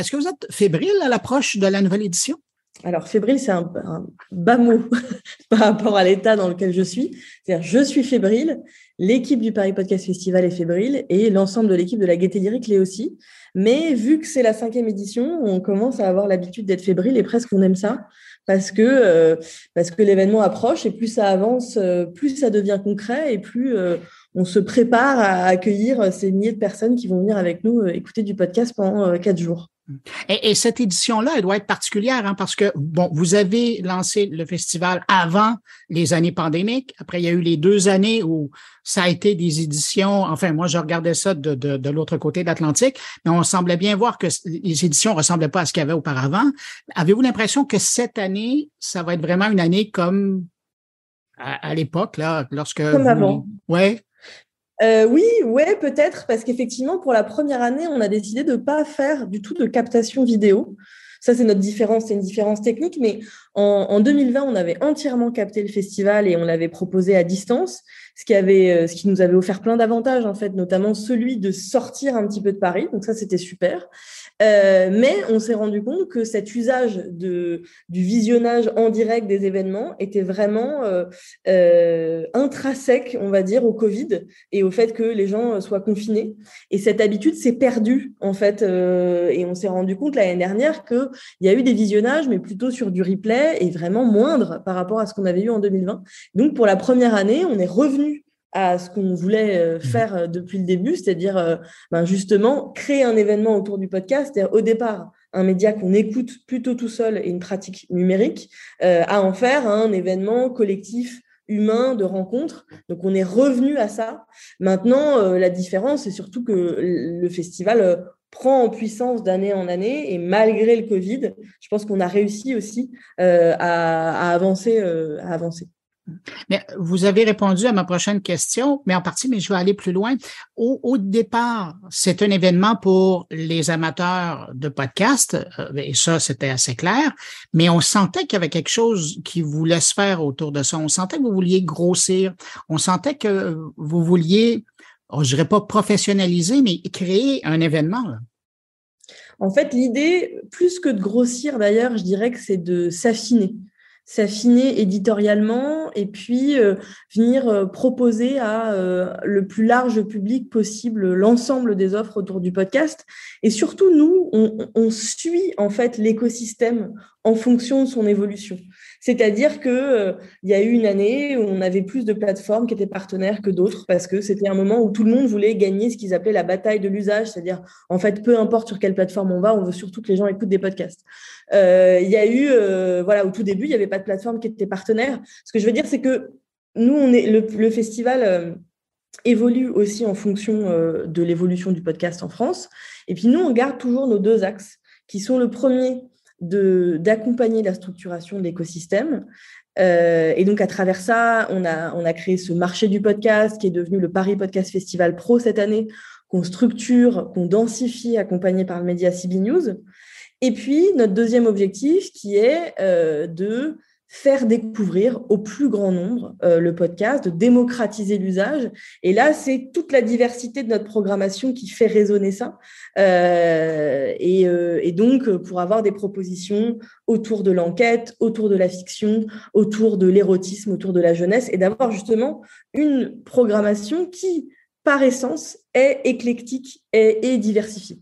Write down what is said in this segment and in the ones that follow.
est-ce que vous êtes fébrile à l'approche de la nouvelle édition? Alors, fébrile, c'est un, bas mot par rapport à l'état dans lequel je suis. C'est-à-dire, je suis fébrile, l'équipe du Paris Podcast Festival est fébrile et l'ensemble de l'équipe de la Gaieté Lyrique l'est aussi. Mais vu que c'est la cinquième édition, on commence à avoir l'habitude d'être fébrile et presque on aime ça parce que, euh, que l'événement approche et plus ça avance, euh, plus ça devient concret et plus euh, on se prépare à accueillir ces milliers de personnes qui vont venir avec nous écouter du podcast pendant quatre jours. Et, cette édition-là, elle doit être particulière hein, parce que, bon, vous avez lancé le festival avant les années pandémiques. Après, il y a eu les deux années où ça a été des éditions. Enfin, moi, je regardais ça de, de, de l'autre côté de l'Atlantique, mais on semblait bien voir que les éditions ressemblaient pas à ce qu'il y avait auparavant. Avez-vous l'impression que cette année, ça va être vraiment une année comme à, l'époque, là, lorsque. Comme avant. Ouais. Euh, oui, ouais, peut-être, parce qu'effectivement, pour la première année, on a décidé de ne pas faire du tout de captation vidéo. Ça, c'est notre différence, c'est une différence technique, mais en, en, 2020, on avait entièrement capté le festival et on l'avait proposé à distance, ce qui, avait, euh, ce qui nous avait offert plein d'avantages, en fait, notamment celui de sortir un petit peu de Paris, donc ça, c'était super. Euh, mais on s'est rendu compte que cet usage du visionnage en direct des événements était vraiment euh, euh, intrinsèque, on va dire, au Covid et au fait que les gens soient confinés. Et cette habitude s'est perdue, en fait. Et on s'est rendu compte l'année dernière qu'il y a eu des visionnages, mais plutôt sur du replay et vraiment moindre par rapport à ce qu'on avait eu en 2020. Donc, pour la première année, on est revenu à ce qu'on voulait euh, mmh. faire euh, depuis le début, c'est-à-dire euh, ben justement créer un événement autour du podcast. C'est-à-dire au départ, un média qu'on écoute plutôt tout seul et une pratique numérique, à en faire un événement collectif humain de rencontre. Donc on est revenu à ça. Maintenant, la différence, c'est surtout que le festival prend en puissance d'année en année et malgré le Covid, je pense qu'on a réussi aussi à, avancer, à avancer. Mais vous avez répondu à ma prochaine question, mais en partie, mais je vais aller plus loin. Au, départ, c'est un événement pour les amateurs de podcast, euh, et ça, c'était assez clair, mais on sentait qu'il y avait quelque chose qui voulait se faire autour de ça. On sentait que vous vouliez grossir. On sentait que vous vouliez, oh, je dirais pas professionnaliser, mais créer un événement. En fait, l'idée, plus que de grossir d'ailleurs, je dirais que c'est de s'affiner s'affiner éditorialement et puis euh, venir euh, proposer à euh, le plus large public possible l'ensemble des offres autour du podcast. Et surtout, nous, on, suit en fait l'écosystème en fonction de son évolution. C'est-à-dire que y a eu une année où on avait plus de plateformes qui étaient partenaires que d'autres parce que c'était un moment où tout le monde voulait gagner ce qu'ils appelaient la bataille de l'usage, c'est-à-dire en fait peu importe sur quelle plateforme on va, on veut surtout que les gens écoutent des podcasts. Il y a eu voilà au tout début il n'y avait pas de plateforme qui était partenaire. Ce que je veux dire c'est que nous on est le, festival évolue aussi en fonction de l'évolution du podcast en France. Et puis nous on garde toujours nos deux axes qui sont le premier d'accompagner la structuration de l'écosystème. Euh, et donc, à travers ça, on a, on a créé ce marché du podcast qui est devenu le Paris Podcast Festival Pro cette année, qu'on structure, qu'on densifie, accompagné par le média CB News. Et puis, notre deuxième objectif qui est euh, de faire découvrir au plus grand nombre euh, le podcast, de démocratiser l'usage. Et là, c'est toute la diversité de notre programmation qui fait résonner ça. Euh, et, euh, et, donc, pour avoir des propositions autour de l'enquête, autour de la fiction, autour de l'érotisme, autour de la jeunesse, et d'avoir justement une programmation qui, par essence, est éclectique et, et diversifiée.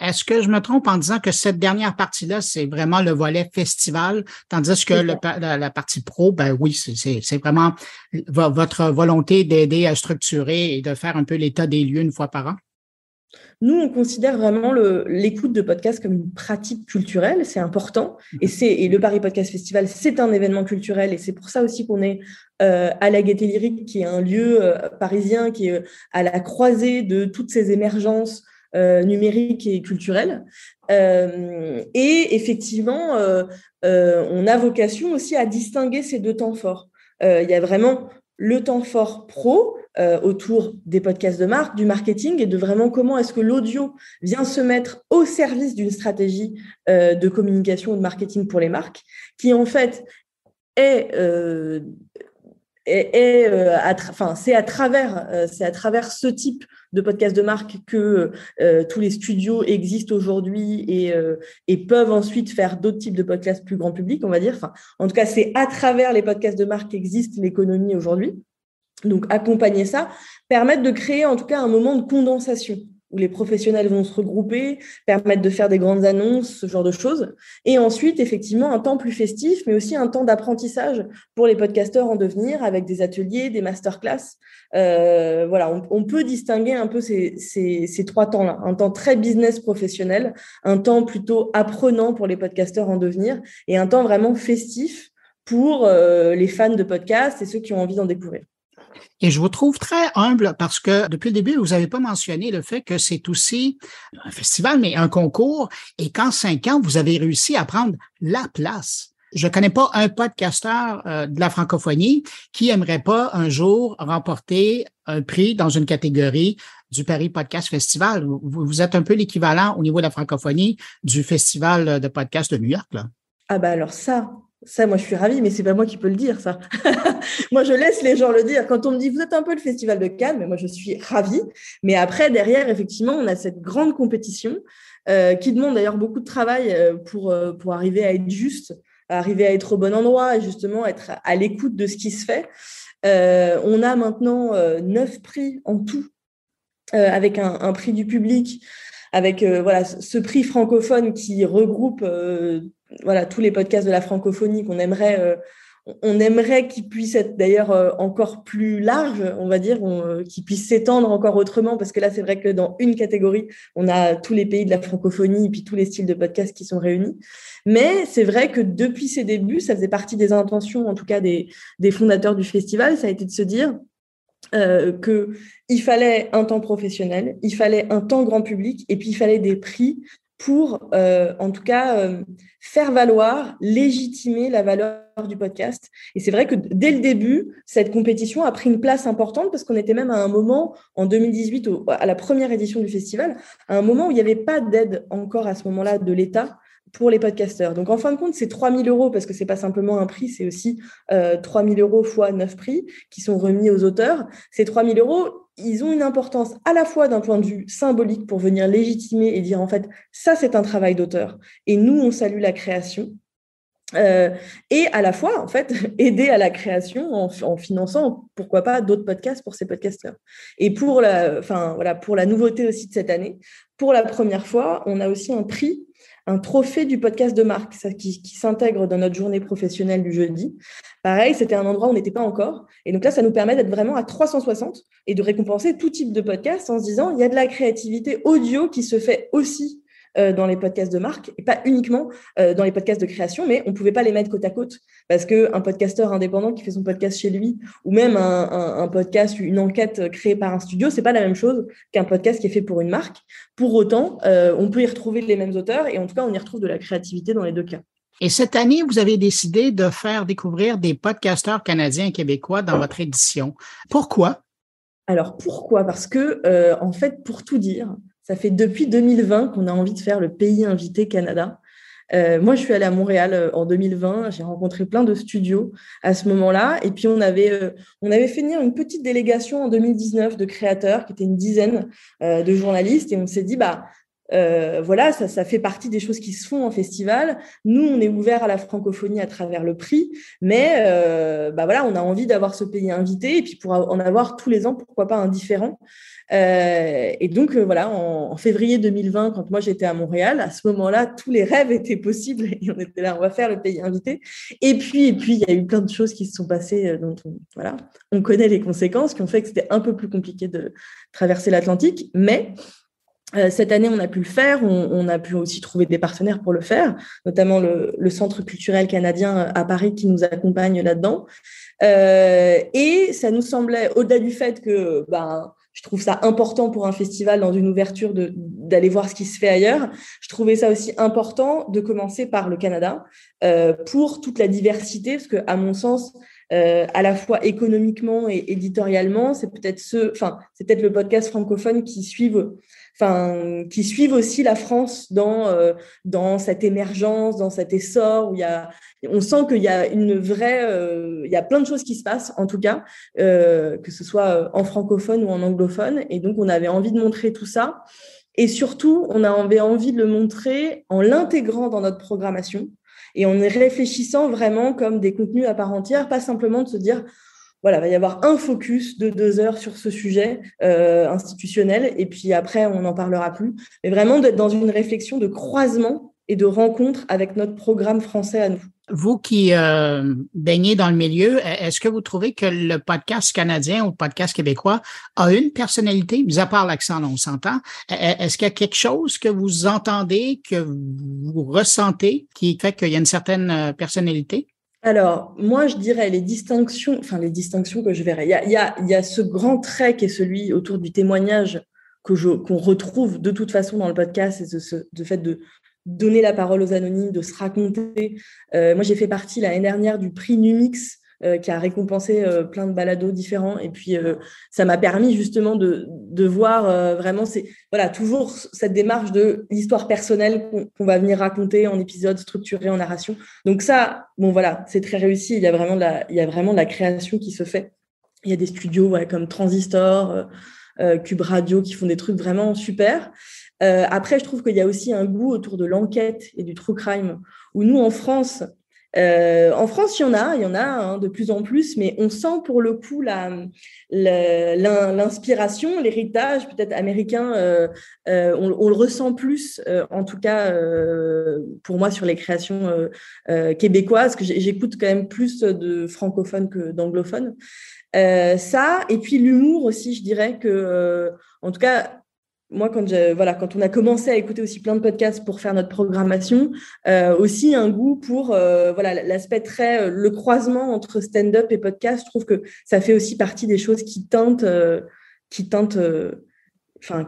Est-ce que je me trompe en disant que cette dernière partie-là, c'est vraiment le volet festival, tandis que la, partie pro, ben oui, c'est vraiment votre volonté d'aider à structurer et de faire un peu l'état des lieux une fois par an? Nous, on considère vraiment l'écoute de podcast comme une pratique culturelle, c'est important. Mhm. Et, le Paris Podcast Festival, c'est un événement culturel et c'est pour ça aussi qu'on est euh, à la Gaîté Lyrique, qui est un lieu euh, parisien qui est à la croisée de toutes ces émergences euh, numérique et culturel. Euh, et effectivement, euh, on a vocation aussi à distinguer ces deux temps forts. Il y a vraiment le temps fort pro autour des podcasts de marque, du marketing et de vraiment comment est-ce que l'audio vient se mettre au service d'une stratégie de communication ou de marketing pour les marques, qui en fait est c'est à travers, c'est à travers ce type de podcast de marque que tous les studios existent aujourd'hui et, et peuvent ensuite faire d'autres types de podcasts plus grand public, on va dire. Enfin, en tout cas, c'est à travers les podcasts de marque qu'existe l'économie aujourd'hui. Donc, accompagner ça, permettre de créer en tout cas un moment de condensation où les professionnels vont se regrouper, permettre de faire des grandes annonces, ce genre de choses. Et ensuite, effectivement, un temps plus festif, mais aussi un temps d'apprentissage pour les podcasteurs en devenir, avec des ateliers, des masterclass. Euh, voilà, on, peut distinguer un peu ces, trois temps-là. Un temps très business professionnel, un temps plutôt apprenant pour les podcasteurs en devenir, et un temps vraiment festif pour euh, les fans de podcasts et ceux qui ont envie d'en découvrir. Et je vous trouve très humble parce que depuis le début, vous n'avez pas mentionné le fait que c'est aussi un festival, mais un concours, et qu'en cinq ans, vous avez réussi à prendre la place. Je ne connais pas un podcasteur euh, de la francophonie qui aimerait pas un jour remporter un prix dans une catégorie du Paris Podcast Festival. Vous, êtes un peu l'équivalent au niveau de la francophonie du Festival de podcast de New York. Ah ben alors ça, ça, moi, je suis ravie, mais c'est pas moi qui peux le dire, ça. moi, je laisse les gens le dire. Quand on me dit, vous êtes un peu le Festival de Cannes, mais moi, je suis ravie. Mais après, derrière, effectivement, on a cette grande compétition euh, qui demande d'ailleurs beaucoup de travail euh, pour, euh, pour arriver à être juste, arriver à être au bon endroit et justement être à l'écoute de ce qui se fait. on a maintenant neuf prix en tout, avec un, prix du public, avec voilà ce prix francophone qui regroupe voilà tous les podcasts de la francophonie qu'on aimerait euh, on aimerait qu'ils puissent être d'ailleurs euh, encore plus larges, on va dire, euh, qu'ils puissent s'étendre encore autrement, parce que là, c'est vrai que dans une catégorie, on a tous les pays de la francophonie et puis tous les styles de podcasts qui sont réunis. Mais c'est vrai que depuis ses débuts, ça faisait partie des intentions, en tout cas des, des fondateurs du festival, ça a été de se dire euh, qu'il fallait un temps professionnel, il fallait un temps grand public, et puis il fallait des prix pour, euh, en tout cas, euh, faire valoir, légitimer la valeur du podcast. Et c'est vrai que dès le début, cette compétition a pris une place importante parce qu'on était même à un moment, en 2018, à la première édition du festival, à un moment où il n'y avait pas d'aide encore à ce moment-là de l'État pour les podcasteurs. Donc, en fin de compte, c'est 3 000 euros parce que c'est pas simplement un prix, c'est aussi euh, 3 000 euros fois 9 prix qui sont remis aux auteurs. Ces 3 000 euros, ils ont une importance à la fois d'un point de vue symbolique pour venir légitimer et dire en fait, ça c'est un travail d'auteur et nous on salue la création. Euh, et à la fois, en fait, aider à la création en, finançant, pourquoi pas, d'autres podcasts pour ces podcasteurs. Et pour la, enfin, voilà, pour la nouveauté aussi de cette année, pour la première fois, on a aussi un prix un trophée du podcast de marque ça, qui, s'intègre dans notre journée professionnelle du jeudi. Pareil, c'était un endroit où on n'était pas encore. Et donc là, ça nous permet d'être vraiment à 360 et de récompenser tout type de podcast en se disant, il y a de la créativité audio qui se fait aussi euh, dans les podcasts de marque et pas uniquement euh, dans les podcasts de création, mais on pouvait pas les mettre côte à côte parce que un podcasteur indépendant qui fait son podcast chez lui ou même un, un, podcast, une enquête créée par un studio, c'est pas la même chose qu'un podcast qui est fait pour une marque. Pour autant, euh, on peut y retrouver les mêmes auteurs et en tout cas, on y retrouve de la créativité dans les deux cas. Et cette année, vous avez décidé de faire découvrir des podcasteurs canadiens et québécois dans votre édition. Pourquoi? Alors pourquoi? Parce que, en fait, pour tout dire, ça fait depuis 2020 qu'on a envie de faire le pays invité Canada. Euh, moi, je suis allée à Montréal euh, en 2020. J'ai rencontré plein de studios à ce moment-là. Et puis, on avait, euh, on avait fait une petite délégation en 2019 de créateurs, qui étaient une dizaine de journalistes. Et on s'est dit, bah, euh, voilà, ça, ça, fait partie des choses qui se font en festival. Nous, on est ouvert à la francophonie à travers le prix, mais euh, bah voilà, on a envie d'avoir ce pays invité et puis pour en avoir tous les ans, pourquoi pas un différent. Euh, et donc euh, voilà, en, février 2020, quand moi j'étais à Montréal, à ce moment-là, tous les rêves étaient possibles et on était là, on va faire le pays invité. Et puis, et puis, il y a eu plein de choses qui se sont passées, euh, dont on, voilà, on connaît les conséquences, qui ont fait que c'était un peu plus compliqué de traverser l'Atlantique, mais cette année, on a pu le faire. On, a pu aussi trouver des partenaires pour le faire, notamment le, Centre culturel canadien à Paris qui nous accompagne là-dedans. Euh, et ça nous semblait, au-delà du fait que ben, je trouve ça important pour un festival dans une ouverture d'aller voir ce qui se fait ailleurs, je trouvais ça aussi important de commencer par le Canada euh, pour toute la diversité, parce que à mon sens, à la fois économiquement et éditorialement. C'est peut-être ce, enfin, c'est peut-être le podcast francophone qui suivent enfin, qui suivent aussi la France dans, euh, dans cette émergence, dans cet essor où il y a, on sent qu'il y a une vraie, euh, il y a plein de choses qui se passent, en tout cas, euh, que ce soit en francophone ou en anglophone. Et donc, on avait envie de montrer tout ça. Et surtout, on avait envie de le montrer en l'intégrant dans notre programmation et en y réfléchissant vraiment comme des contenus à part entière, pas simplement de se dire voilà, il va y avoir un focus de deux heures sur ce sujet euh, institutionnel, et puis après, on n'en parlera plus. Mais vraiment d'être dans une réflexion de croisement et de rencontre avec notre programme français à nous. Vous qui euh, baignez dans le milieu, est-ce que vous trouvez que le podcast canadien ou le podcast québécois a une personnalité, mis à part l'accent, on s'entend? Est-ce qu'il y a quelque chose que vous entendez, que vous ressentez qui fait qu'il y a une certaine euh, personnalité? Alors, moi, je dirais les distinctions, enfin les distinctions que je verrais. Il y a, ce grand trait qui est celui autour du témoignage que qu'on retrouve de toute façon dans le podcast, c'est ce, fait de donner la parole aux anonymes, de se raconter. Euh, moi, j'ai fait partie l'année dernière du prix Numix euh, qui a récompensé euh, plein de balados différents. Et puis, ça m'a permis justement de, de voir vraiment, c'est voilà, toujours cette démarche de l'histoire personnelle qu'on va venir raconter en épisode structuré, en narration. Donc ça, bon voilà, c'est très réussi. Il y a vraiment de la, il y a vraiment de la création qui se fait. Il y a des studios comme Transistor, Cube Radio qui font des trucs vraiment super. Après, je trouve qu'il y a aussi un goût autour de l'enquête et du true crime, où nous, en France, euh, en France, il y en a, il y en a hein, de plus en plus, mais on sent pour le coup l'inspiration, l'héritage peut-être américain, euh, euh, on, le ressent plus, en tout cas pour moi sur les créations québécoises, que j'écoute quand même plus de francophones que d'anglophones. ça, et puis l'humour aussi, je dirais que, en tout cas, moi, quand, voilà, quand on a commencé à écouter aussi plein de podcasts pour faire notre programmation, euh, aussi un goût pour euh, voilà l'aspect très euh, le croisement entre stand-up et podcast. Je trouve que ça fait aussi partie des choses qui teintent, qui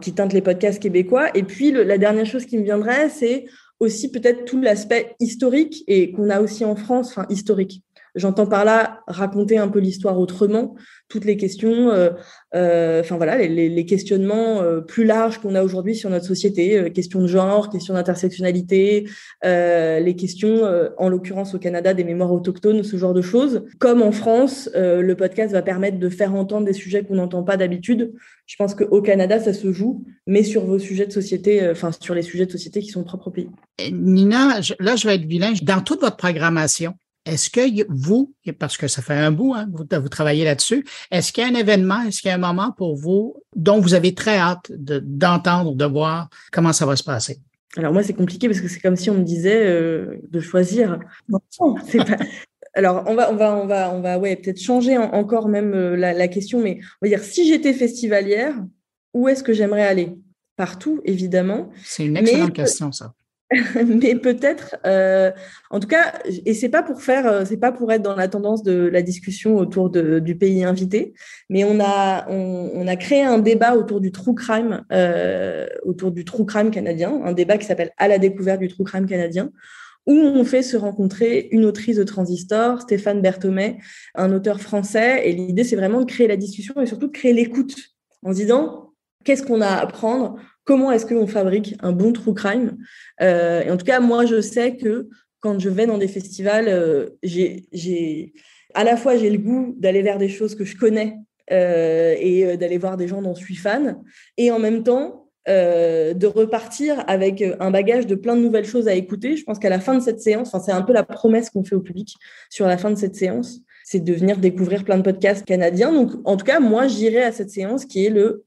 qui les podcasts québécois. Et puis la dernière chose qui me viendrait, c'est aussi peut-être tout l'aspect historique et qu'on a aussi en France, enfin historique. J'entends par là raconter un peu l'histoire autrement, toutes les questions, euh, euh, enfin voilà, les, questionnements euh, plus larges qu'on a aujourd'hui sur notre société, questions de genre, questions d'intersectionnalité, les questions, en l'occurrence au Canada, des mémoires autochtones, ce genre de choses. Comme en France, le podcast va permettre de faire entendre des sujets qu'on n'entend pas d'habitude. Je pense qu'au Canada, ça se joue, mais sur vos sujets de société, enfin sur les sujets de société qui sont propres au pays. Nina, là, je vais être vilain. Dans toute votre programmation, est-ce que vous, parce que ça fait un bout, hein, vous, vous, travaillez là-dessus, est-ce qu'il y a un événement, est-ce qu'il y a un moment pour vous dont vous avez très hâte d'entendre, de, voir comment ça va se passer? Alors moi, c'est compliqué parce que c'est comme si on me disait euh, de choisir. Non, c'est pas... Alors on va, on va, on va, on va, ouais, peut-être changer encore même euh, la, la, question, mais on va dire si j'étais festivalière, où est-ce que j'aimerais aller? Partout, évidemment. C'est une excellente question, ça. mais peut-être, euh, en tout cas, et c'est pas pour faire, euh, c'est pas pour être dans la tendance de la discussion autour du pays invité, mais on a, on, a créé un débat autour du true crime, euh, autour du true crime canadien, un débat qui s'appelle À la découverte du true crime canadien, où on fait se rencontrer une autrice de Transistor, Stéphane Berthomet, un auteur français, et l'idée c'est vraiment de créer la discussion et surtout de créer l'écoute en se disant qu'est-ce qu'on a à apprendre comment est-ce qu'on fabrique un bon true crime? Euh, en tout cas, moi, je sais que quand je vais dans des festivals, euh, à la fois j'ai le goût d'aller vers des choses que je connais euh, et d'aller voir des gens dont je suis fan, et en même temps de repartir avec un bagage de plein de nouvelles choses à écouter. Je pense qu'à la fin de cette séance, c'est un peu la promesse qu'on fait au public sur la fin de cette séance, c'est de venir découvrir plein de podcasts canadiens. Donc, en tout cas, moi, j'irai à cette séance qui est le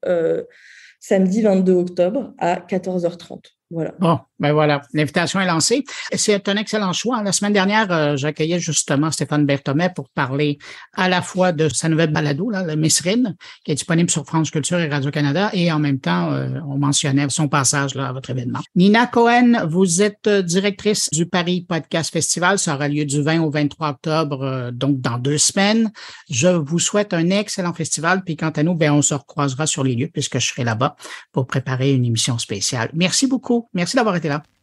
samedi 22 octobre à 14h30. Voilà. Bon, ben voilà, l'invitation est lancée. C'est un excellent choix. La semaine dernière, euh, j'accueillais justement Stéphane Berthomet pour parler à la fois de sa nouvelle balado, là, le Messrine, qui est disponible sur France Culture et Radio-Canada, et en même temps, euh, on mentionnait son passage là, à votre événement. Nina Cohen, vous êtes euh, directrice du Paris Podcast Festival. Ça aura lieu du 20 au 23 octobre, donc dans deux semaines. Je vous souhaite un excellent festival. Puis quant à nous, ben, on se recroisera sur les lieux puisque je serai là-bas pour préparer une émission spéciale. Merci beaucoup. Merci d'avoir été là.